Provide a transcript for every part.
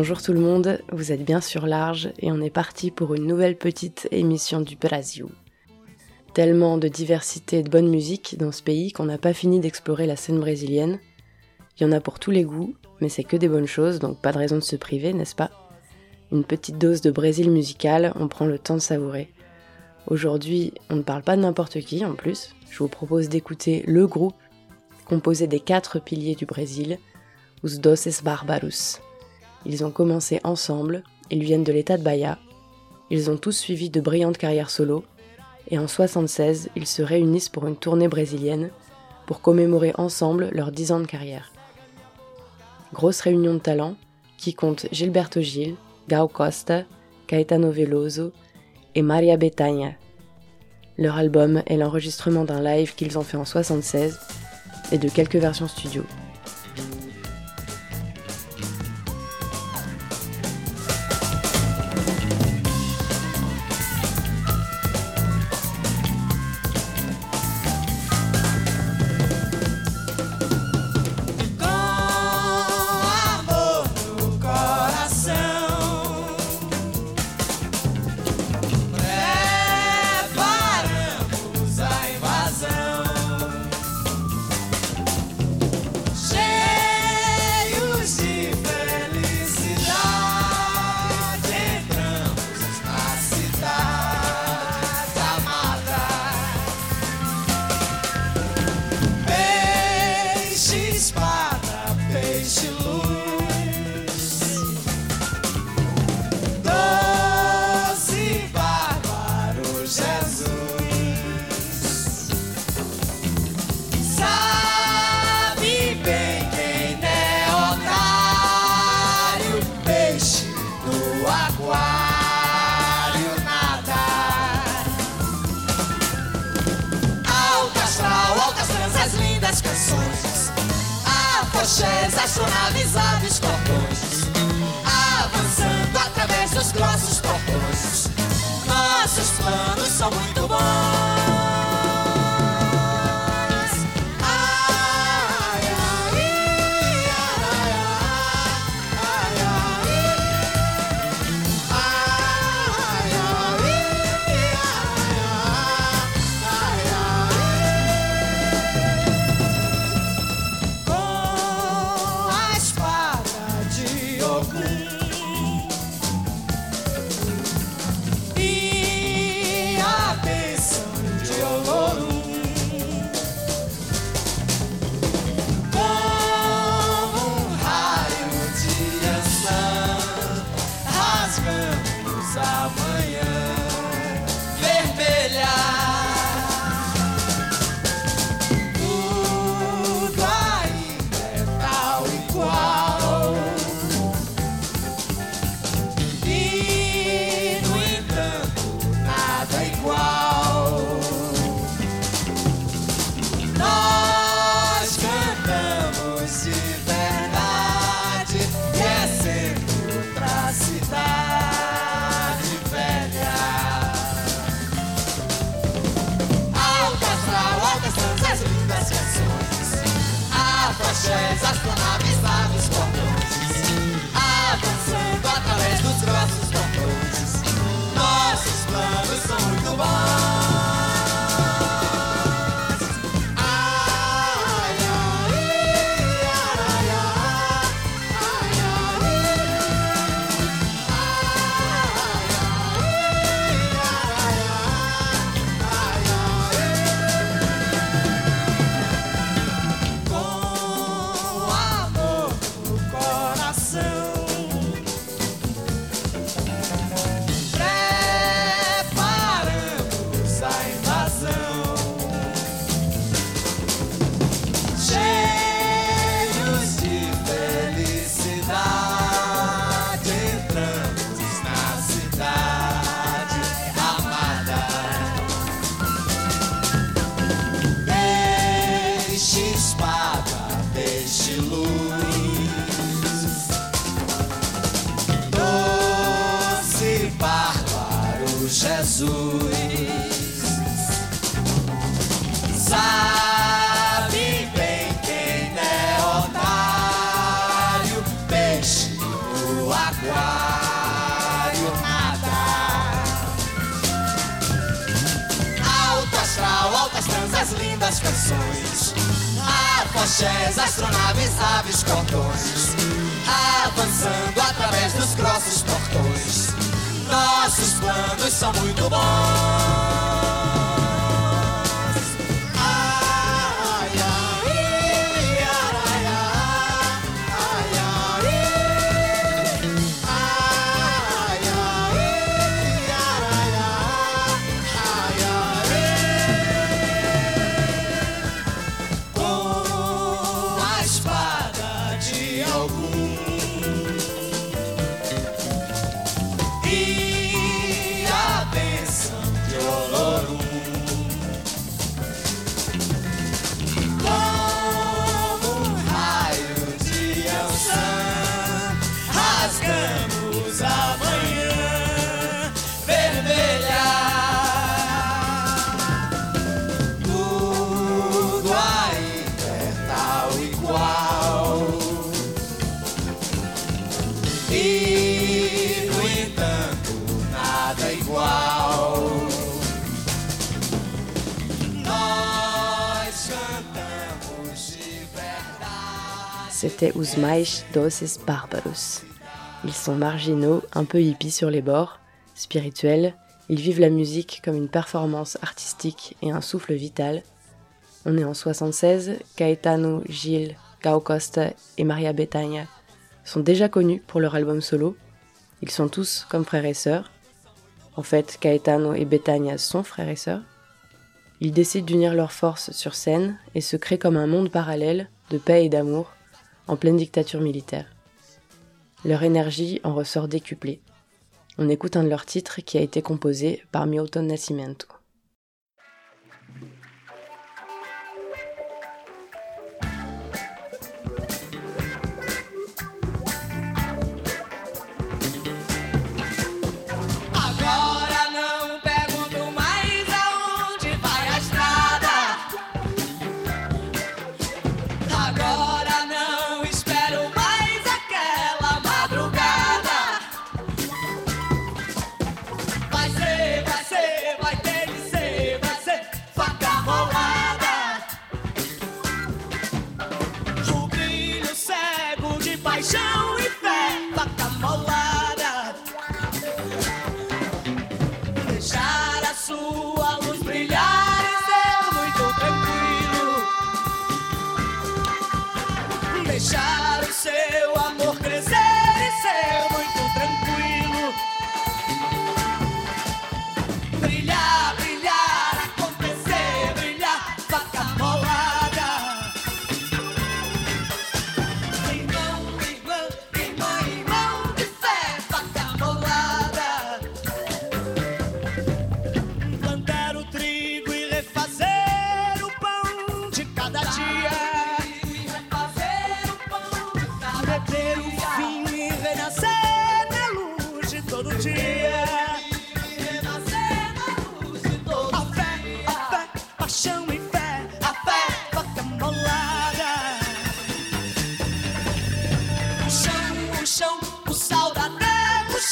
Bonjour tout le monde, vous êtes bien sur large et on est parti pour une nouvelle petite émission du Brasil. Tellement de diversité et de bonne musique dans ce pays qu'on n'a pas fini d'explorer la scène brésilienne. Il y en a pour tous les goûts, mais c'est que des bonnes choses, donc pas de raison de se priver, n'est-ce pas? Une petite dose de Brésil musical, on prend le temps de savourer. Aujourd'hui, on ne parle pas de n'importe qui en plus, je vous propose d'écouter le groupe composé des quatre piliers du Brésil, Os Doces Barbaros. Ils ont commencé ensemble, ils viennent de l'état de Bahia, ils ont tous suivi de brillantes carrières solo, et en 76, ils se réunissent pour une tournée brésilienne pour commémorer ensemble leurs 10 ans de carrière. Grosse réunion de talents qui compte Gilberto Gil, Gal Costa, Caetano Veloso et Maria Bethânia. Leur album est l'enregistrement d'un live qu'ils ont fait en 76 et de quelques versions studio. Avançando através dos grossos portões Nossos planos são muito bons nossa manhã. coisa muito boa. Os Mais Bárbaros. Ils sont marginaux, un peu hippies sur les bords, spirituels, ils vivent la musique comme une performance artistique et un souffle vital. On est en 76, Caetano, Gilles, Gao Costa et Maria Bethânia sont déjà connus pour leur album solo. Ils sont tous comme frères et sœurs. En fait, Caetano et Bethânia sont frères et sœurs. Ils décident d'unir leurs forces sur scène et se créent comme un monde parallèle de paix et d'amour en pleine dictature militaire. Leur énergie en ressort décuplée. On écoute un de leurs titres qui a été composé par Milton Nascimento.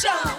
show.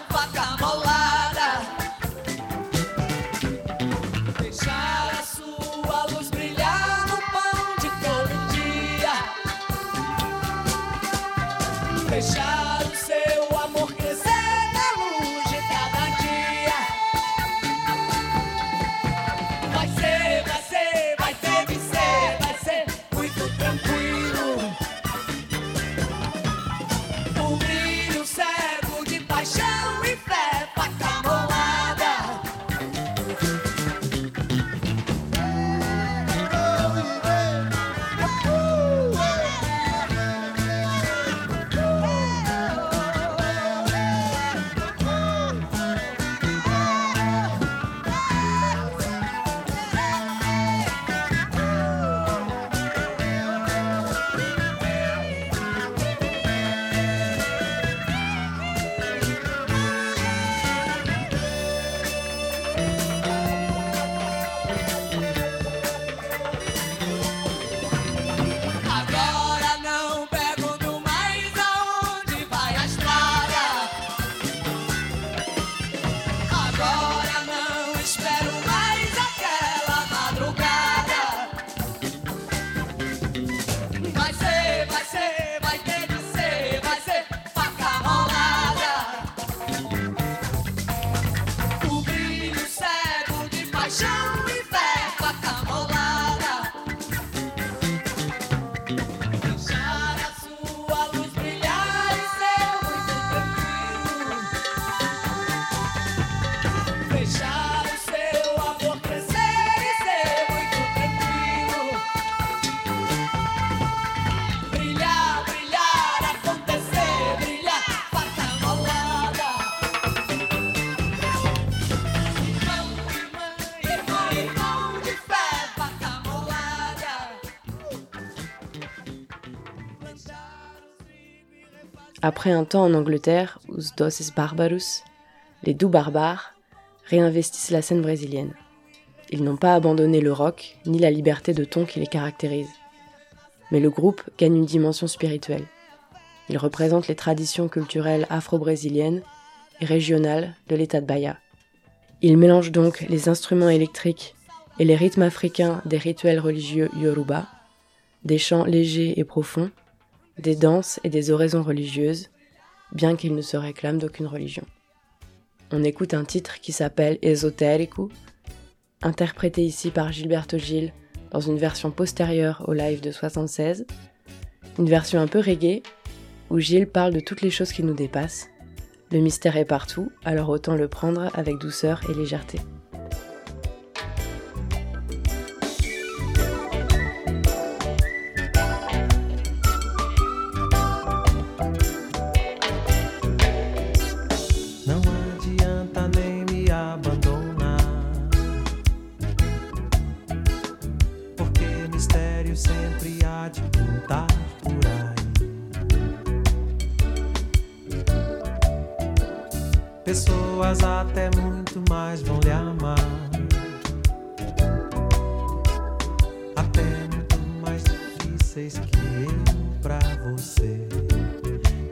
Après un temps en Angleterre, os Doces Barbarus, les doux barbares, réinvestissent la scène brésilienne. Ils n'ont pas abandonné le rock, ni la liberté de ton qui les caractérise. Mais le groupe gagne une dimension spirituelle. Il représente les traditions culturelles afro-brésiliennes et régionales de l'état de Bahia. Il mélange donc les instruments électriques et les rythmes africains des rituels religieux yoruba, des chants légers et profonds, des danses et des oraisons religieuses, bien qu'il ne se réclame d'aucune religion. On écoute un titre qui s'appelle Esotérico, interprété ici par Gilberto Gil dans une version postérieure au live de 76, une version un peu reggae où Gilles parle de toutes les choses qui nous dépassent. Le mystère est partout, alors autant le prendre avec douceur et légèreté. Pessoas até muito mais vão lhe amar. Até muito mais difíceis que eu pra você.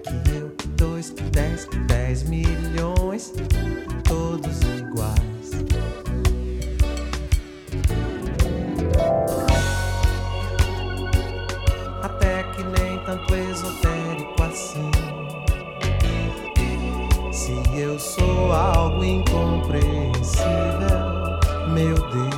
Que eu, que dois, que dez, que dez milhões, todos iguais. Até que nem tanto esotérico assim. Se eu sou algo incompreensível, meu Deus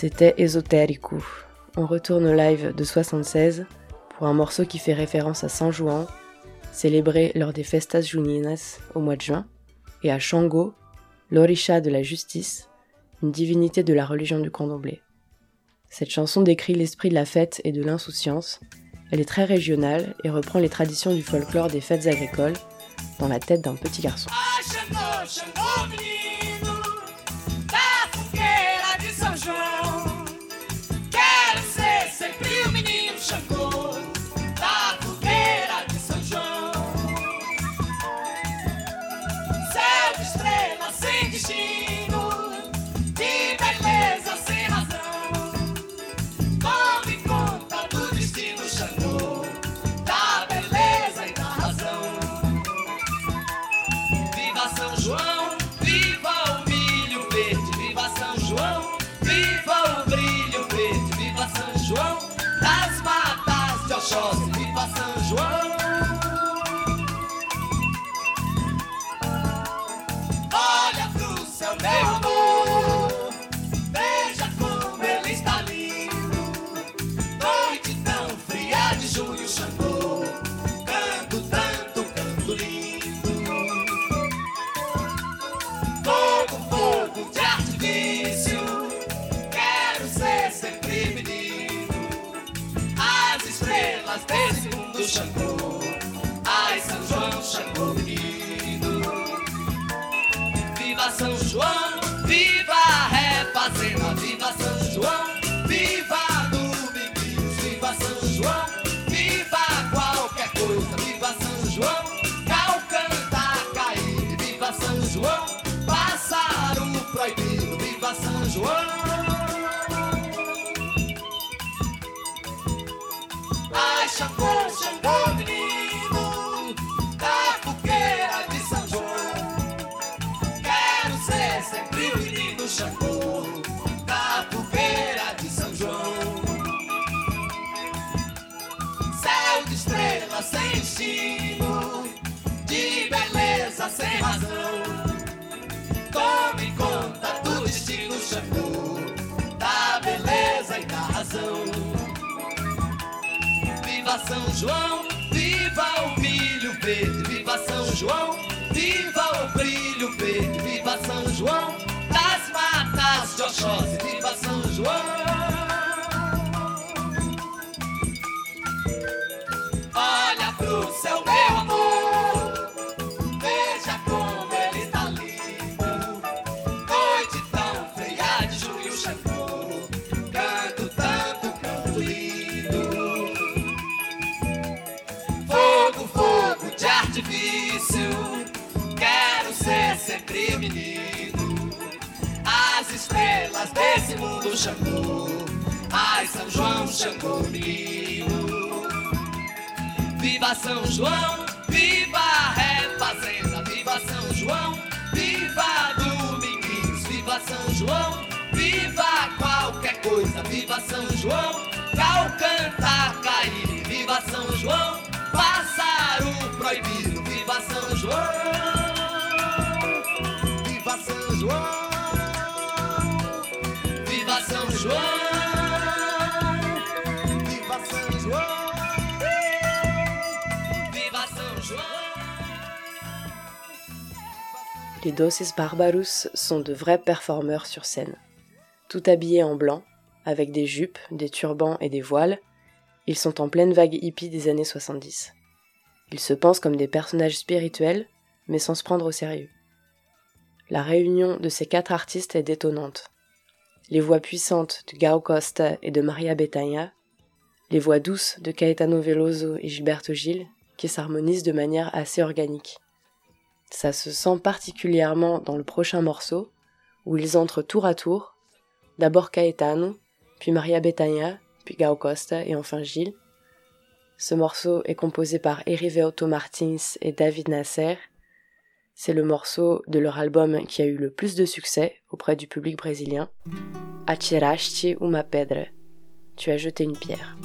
C'était Ésotérico. On retourne au live de 76 pour un morceau qui fait référence à San Juan, célébré lors des Festas Juninas au mois de juin, et à Shango, l'orisha de la justice, une divinité de la religion du candomblé. Cette chanson décrit l'esprit de la fête et de l'insouciance. Elle est très régionale et reprend les traditions du folklore des fêtes agricoles dans la tête d'un petit garçon. Ah, São João, viva o milho verde, viva São João, viva o brilho verde, viva São João, das matas de Oxóssi, viva São João. Xangô. Viva São João, viva a refazenda. Viva São João, viva Dominguinhos. Viva São João, viva qualquer coisa. Viva São João, cal cantar cair. Viva São João, pássaro proibido. Viva São João, Viva São João! viva São João. Les Doces Barbarous sont de vrais performeurs sur scène. Tout habillés en blanc, avec des jupes, des turbans et des voiles, ils sont en pleine vague hippie des années 70. Ils se pensent comme des personnages spirituels, mais sans se prendre au sérieux. La réunion de ces quatre artistes est détonnante. Les voix puissantes de Gao Costa et de Maria Bethânia, les voix douces de Caetano Veloso et Gilberto Gil, qui s'harmonisent de manière assez organique. Ça se sent particulièrement dans le prochain morceau, où ils entrent tour à tour, d'abord Caetano, puis Maria Bethânia, puis Gao Costa et enfin Gilles. Ce morceau est composé par Eriveoto Martins et David Nasser. C'est le morceau de leur album qui a eu le plus de succès auprès du public brésilien. Atiraste uma pedra. Tu as jeté une pierre.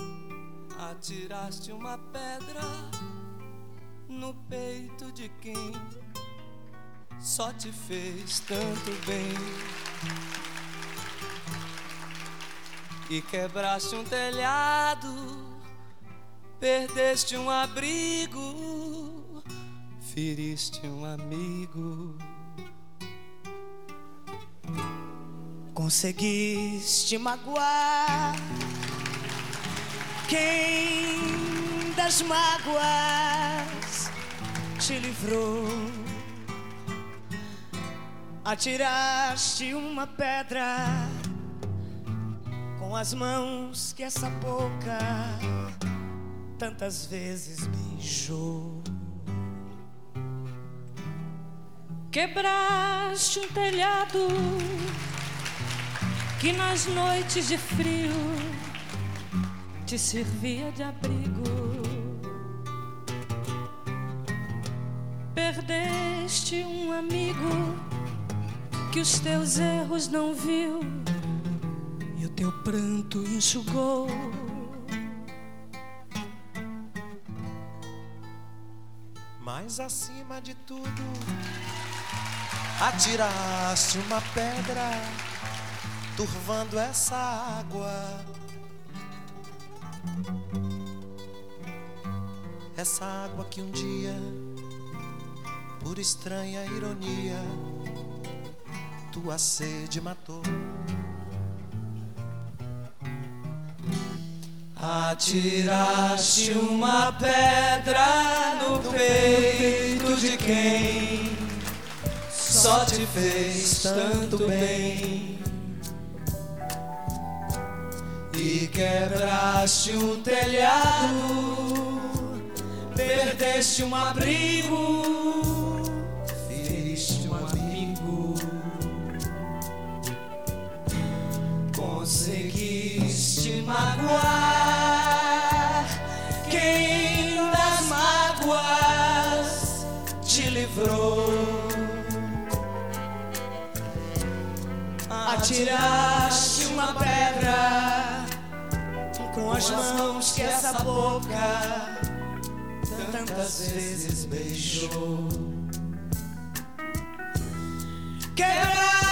Atiraste uma pedra no peito de quem só te fez tanto bem. E quebraste um telhado, perdeste um abrigo, feriste um amigo. Conseguiste magoar quem das mágoas te livrou. Atiraste uma pedra com as mãos que essa boca tantas vezes beijou. Quebraste um telhado que nas noites de frio te servia de abrigo. Perdeste um amigo que os teus erros não viu E o teu pranto enxugou. Mas acima de tudo, atiraste uma pedra, turvando essa água. Essa água que um dia, por estranha ironia, tua sede matou. Atiraste uma pedra no peito de quem só te fez tanto bem. E quebraste um telhado, Perdeste um abrigo, Conseguiste magoar quem das mágoas te livrou. Atiraste uma pedra com as mãos que essa boca tantas vezes beijou. Quebraste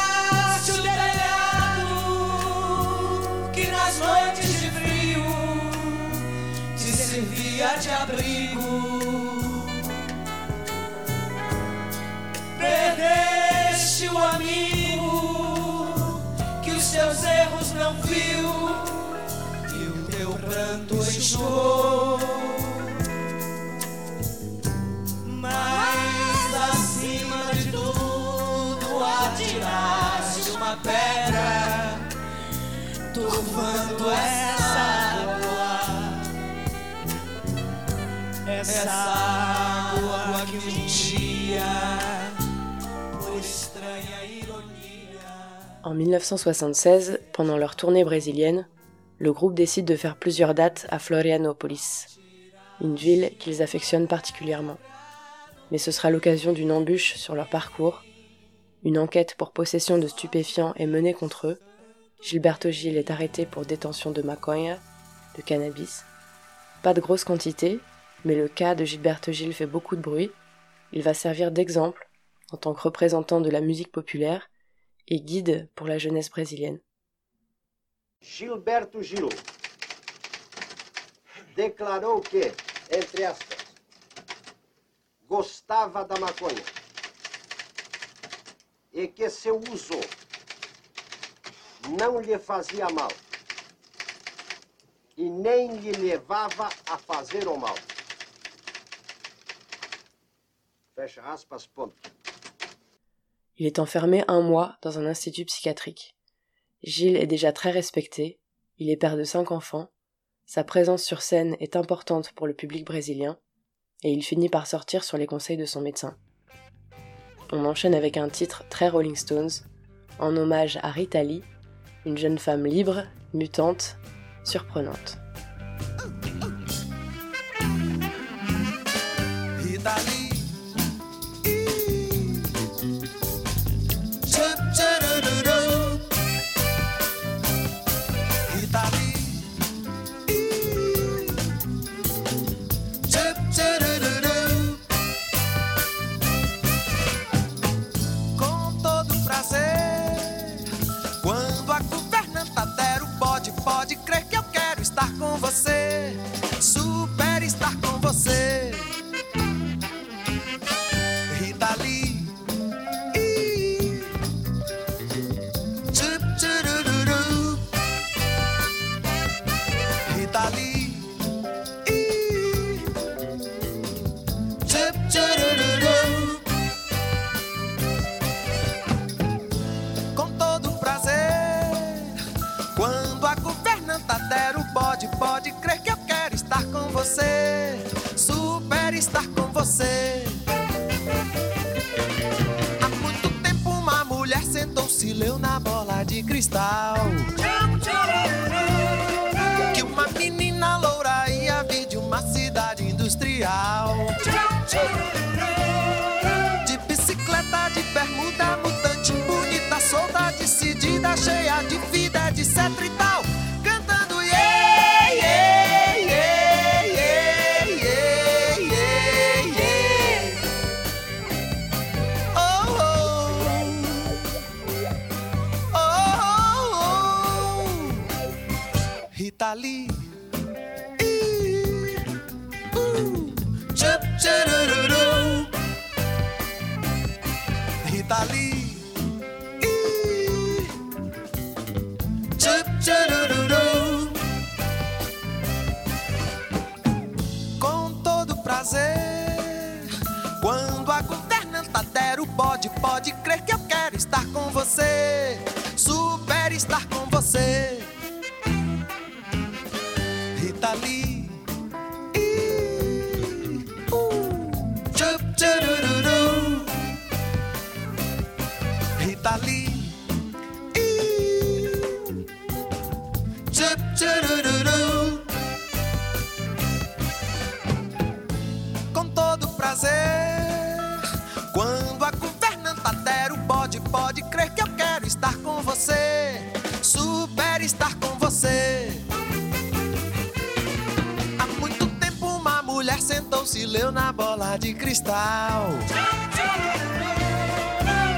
não viu e o teu pranto enxugou. Mas acima de tudo atiraste uma pedra, turvando essa água, essa água En 1976, pendant leur tournée brésilienne, le groupe décide de faire plusieurs dates à Florianópolis, une ville qu'ils affectionnent particulièrement. Mais ce sera l'occasion d'une embûche sur leur parcours. Une enquête pour possession de stupéfiants est menée contre eux. Gilberto Gil est arrêté pour détention de maconha, de cannabis. Pas de grosse quantité, mais le cas de Gilberto Gil fait beaucoup de bruit. Il va servir d'exemple en tant que représentant de la musique populaire et guide pour la jeunesse brésilienne. Gilberto Gil declarou que, entre aspas, gostava da maconha e que seu uso não lhe fazia mal e nem lhe levava a fazer o mal. Fecha aspas, ponto. Il est enfermé un mois dans un institut psychiatrique. Gilles est déjà très respecté, il est père de cinq enfants, sa présence sur scène est importante pour le public brésilien, et il finit par sortir sur les conseils de son médecin. On enchaîne avec un titre très Rolling Stones, en hommage à Rita Lee, une jeune femme libre, mutante, surprenante. Pode crer que eu quero estar com você, super estar com você. Há muito tempo uma mulher sentou-se, leu na bola de cristal. Que uma menina loura ia vir de uma cidade industrial. De bicicleta, de bermuda, mutante, bonita, solta, decidida, cheia de vida, etc e tal. Estar com você, super estar com leu na bola de cristal.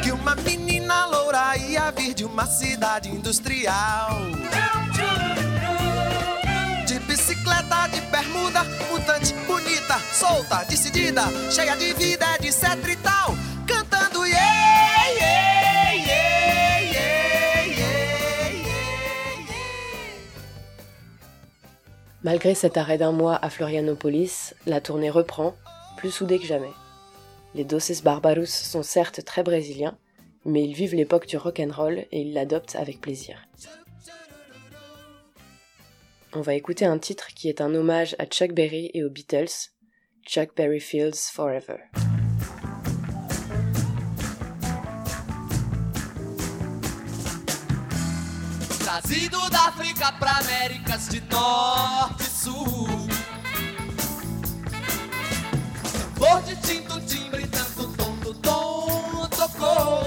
Que uma menina loura ia vir de uma cidade industrial. De bicicleta, de bermuda, mutante, bonita, solta, decidida, cheia de vida, etc e tal. Malgré cet arrêt d'un mois à Florianopolis, la tournée reprend, plus soudée que jamais. Les Doces Barbaros sont certes très brésiliens, mais ils vivent l'époque du rock'n'roll et ils l'adoptent avec plaisir. On va écouter un titre qui est un hommage à Chuck Berry et aux Beatles, Chuck Berry Fields Forever. Trazido da África pra Américas de Norte e Sul. Tambor de tinto, timbre, tanto tom do tom tocou.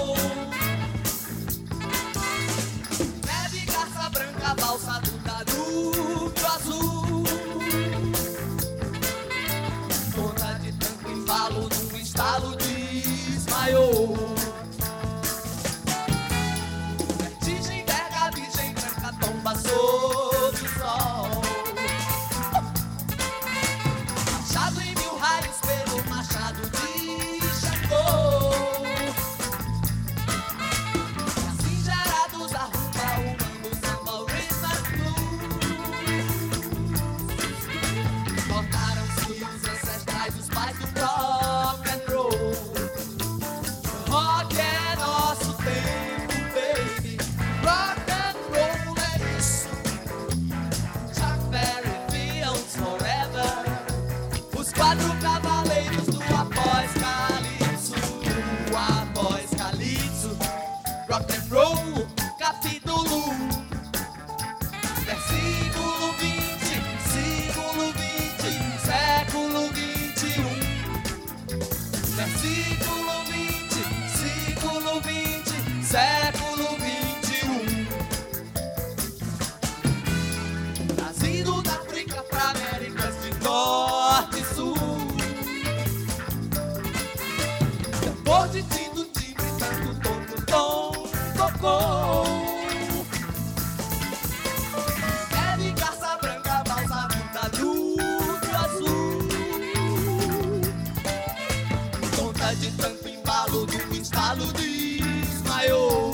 De tanto embalo do instalo desmaiou.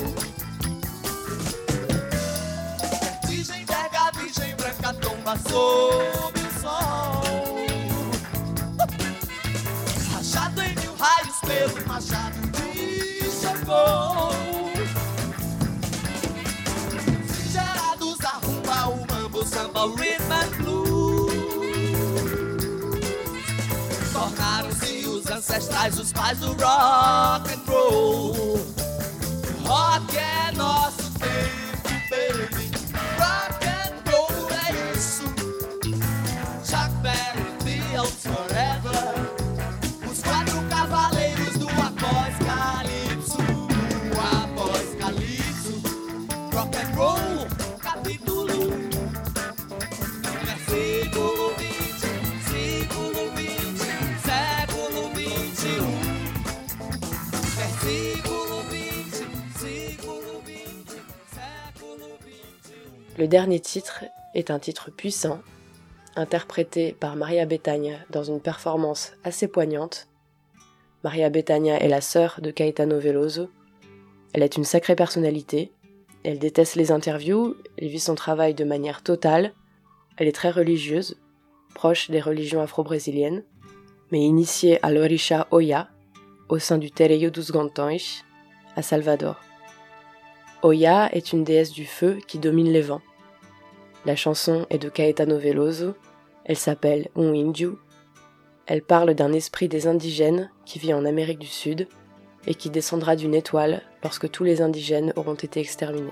Vertigem, verga, virgem branca, tomba sob o sol. Rachado em mil raios pelo machado de Xangô. Gerados a rumba, o mambo, samba, rhythm and blues. Ancestrais, os pais do rock and roll. Rock é nosso Le dernier titre est un titre puissant, interprété par Maria Bethagna dans une performance assez poignante. Maria Bethagna est la sœur de Caetano Veloso. Elle est une sacrée personnalité. Elle déteste les interviews, elle vit son travail de manière totale. Elle est très religieuse, proche des religions afro-brésiliennes, mais initiée à l'Orisha Oya, au sein du Tereio dos Gantões, à Salvador. Oya est une déesse du feu qui domine les vents. La chanson est de Caetano Veloso, elle s'appelle Un Índio. Elle parle d'un esprit des indigènes qui vit en Amérique du Sud et qui descendra d'une étoile lorsque tous les indigènes auront été exterminés.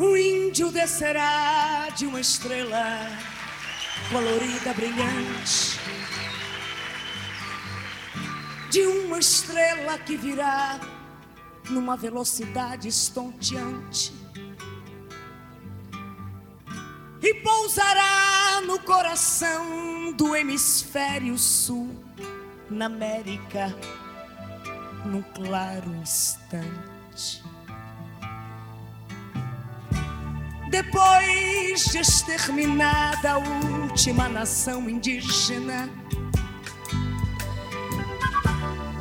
O será de uma estrela colorida, brilhante? De uma estrela que virá numa velocidade estonteante e pousará no coração do hemisfério sul, na América, num claro instante. Depois de exterminada a última nação indígena,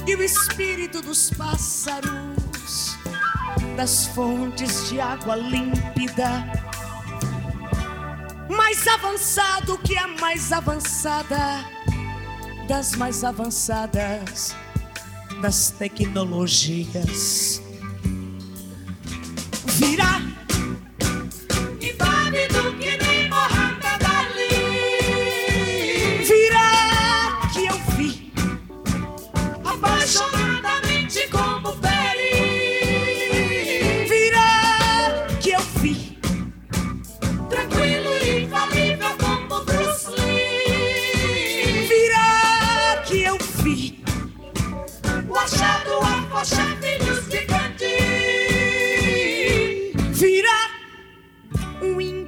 e o espírito dos pássaros, das fontes de água límpida, mais avançado que a mais avançada das mais avançadas das tecnologias. Virá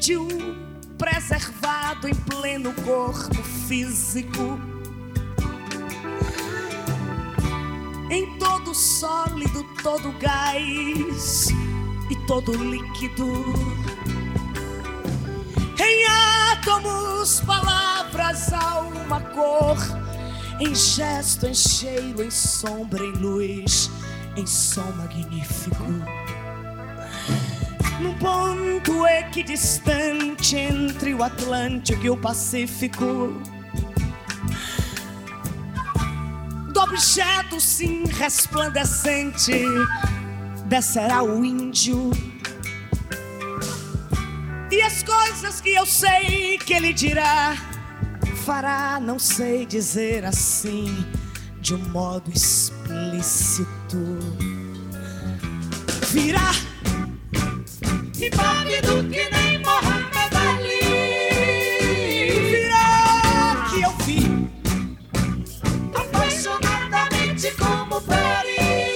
índio preservado em pleno corpo físico. Em todo sólido, todo gás e todo líquido. Em átomos, palavras, alma, cor. Em gesto, em cheiro, em sombra, em luz, em som magnífico. Num ponto equidistante entre o Atlântico e o Pacífico. Do objeto, sim, resplandecente, descerá o índio. E as coisas que eu sei que ele dirá, fará, não sei dizer assim, de um modo explícito. Virá inválido que nem Mohamed Ali. Virá que eu vi apaixonadamente como Peri.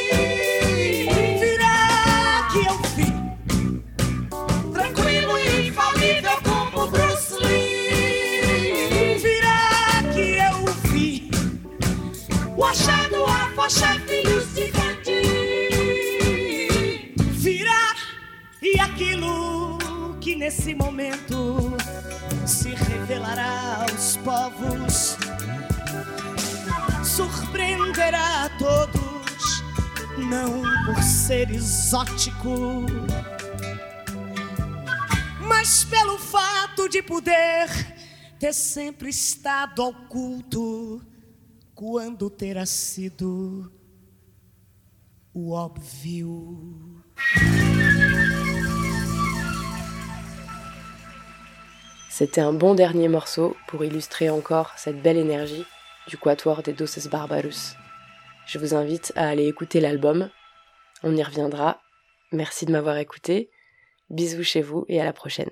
Nesse momento se revelará aos povos surpreenderá a todos, não por ser exótico, mas pelo fato de poder ter sempre estado oculto quando terá sido o óbvio. C'était un bon dernier morceau pour illustrer encore cette belle énergie du quatuor des Doces Barbarus. Je vous invite à aller écouter l'album. On y reviendra. Merci de m'avoir écouté. Bisous chez vous et à la prochaine.